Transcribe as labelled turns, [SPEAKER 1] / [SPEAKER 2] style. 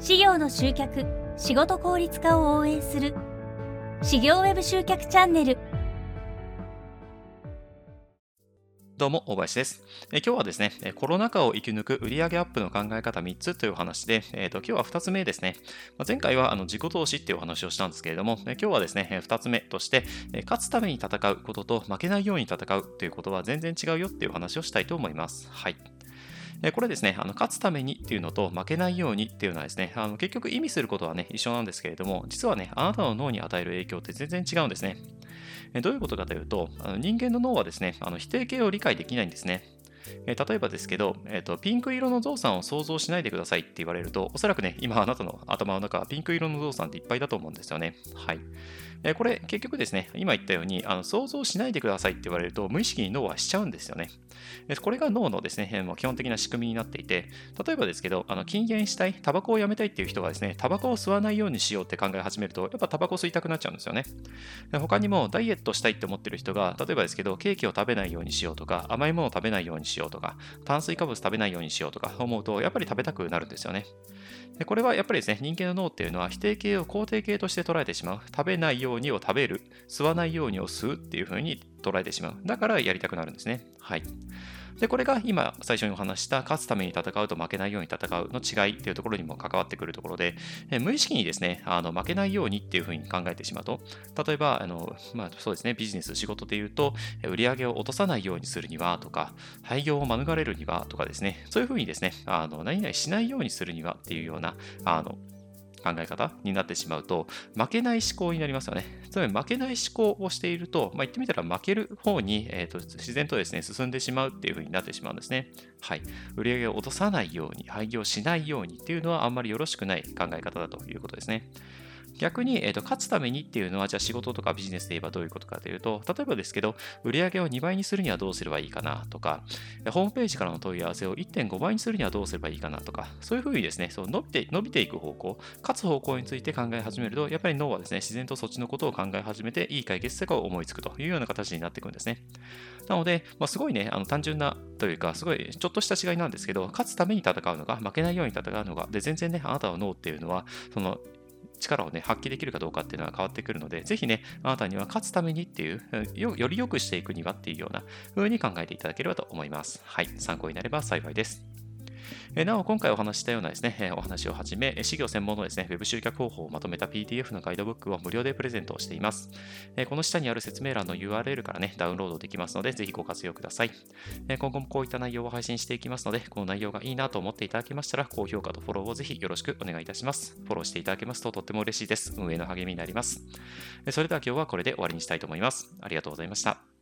[SPEAKER 1] 事業の集客仕事効率化を応援する事業ウェブ集客チャンネル
[SPEAKER 2] どうも、大林です。え今日はですね、コロナ禍を生き抜く売上アップの考え方3つという話で、えーと、今日は2つ目ですね。ま前回はあの自己投資っていうお話をしたんですけれども、今日はですね、2つ目として、勝つために戦うことと負けないように戦うということは全然違うよっていうお話をしたいと思います。はい。これですね、あの勝つためにっていうのと負けないようにっていうのはですね、あの結局意味することはね、一緒なんですけれども、実はね、あなたの脳に与える影響って全然違うんですね。どういうことかというと、あの人間の脳はですね、あの否定形を理解できないんですね。え例えばですけど、えーと、ピンク色のゾウさんを想像しないでくださいって言われると、おそらくね、今あなたの頭の中はピンク色のゾウさんっていっぱいだと思うんですよね。はい。え、これ結局ですね、今言ったようにあの想像しないでくださいって言われると無意識に脳はしちゃうんですよね。これが脳のですね、もう基本的な仕組みになっていて、例えばですけど、あの禁煙したい、タバコをやめたいっていう人がですね、タバコを吸わないようにしようって考え始めると、やっぱタバコ吸いたくなっちゃうんですよね。他にもダイエットしたいって思ってる人が、例えばですけど、ケーキを食べないようにしようとか、甘いものを食べないようにしようとか、炭水化物食べないようにしようとか思うと、やっぱり食べたくなるんですよね。でこれはやっぱりですね、人間の脳っていうのは否定形を肯定形として捉えてしまう。食べないようにを食べる、吸わないようにを吸うっていう風に捉えてしまう。だからやりたくなるんですね。はい。で、これが今最初にお話した勝つために戦うと負けないように戦うの違いっていうところにも関わってくるところで、え無意識にですね、あの負けないようにっていうふうに考えてしまうと、例えば、あのまあ、そうですね、ビジネス、仕事で言うと、売り上げを落とさないようにするにはとか、廃業を免れるにはとかですね、そういうふうにですね、あの何々しないようにするにはっていうような、あの考え方になってしまうと、負けない思考になりますよね。つまり負けない思考をしていると、まあ、言ってみたら負ける方に、えーと、自然とですね、進んでしまうっていう風になってしまうんですね。はい。売上を落とさないように、廃業しないようにっていうのはあんまりよろしくない考え方だということですね。逆に、えーと、勝つためにっていうのは、じゃあ仕事とかビジネスで言えばどういうことかというと、例えばですけど、売上を2倍にするにはどうすればいいかなとか、ホームページからの問い合わせを1.5倍にするにはどうすればいいかなとか、そういうふうにですね、そう伸びて伸びていく方向、勝つ方向について考え始めると、やっぱり脳はですね、自然とそっちのことを考え始めて、いい解決策を思いつくというような形になっていくんですね。なので、まあ、すごいね、あの単純なというか、すごいちょっとした違いなんですけど、勝つために戦うのか、負けないように戦うのか、で、全然ね、あなたの脳っていうのは、その力をね、発揮できるかどうかっていうのは変わってくるので、ぜひね、あなたには勝つためにっていう、よより良くしていくにはっていうような風に考えていただければと思います。はい、参考になれば幸いです。なお、今回お話したようなですね、お話をはじめ、事業専門のですね、Web 集客方法をまとめた PDF のガイドブックを無料でプレゼントをしています。この下にある説明欄の URL からね、ダウンロードできますので、ぜひご活用ください。今後もこういった内容を配信していきますので、この内容がいいなと思っていただけましたら、高評価とフォローをぜひよろしくお願いいたします。フォローしていただけますととっても嬉しいです。運営の励みになります。それでは今日はこれで終わりにしたいと思います。ありがとうございました。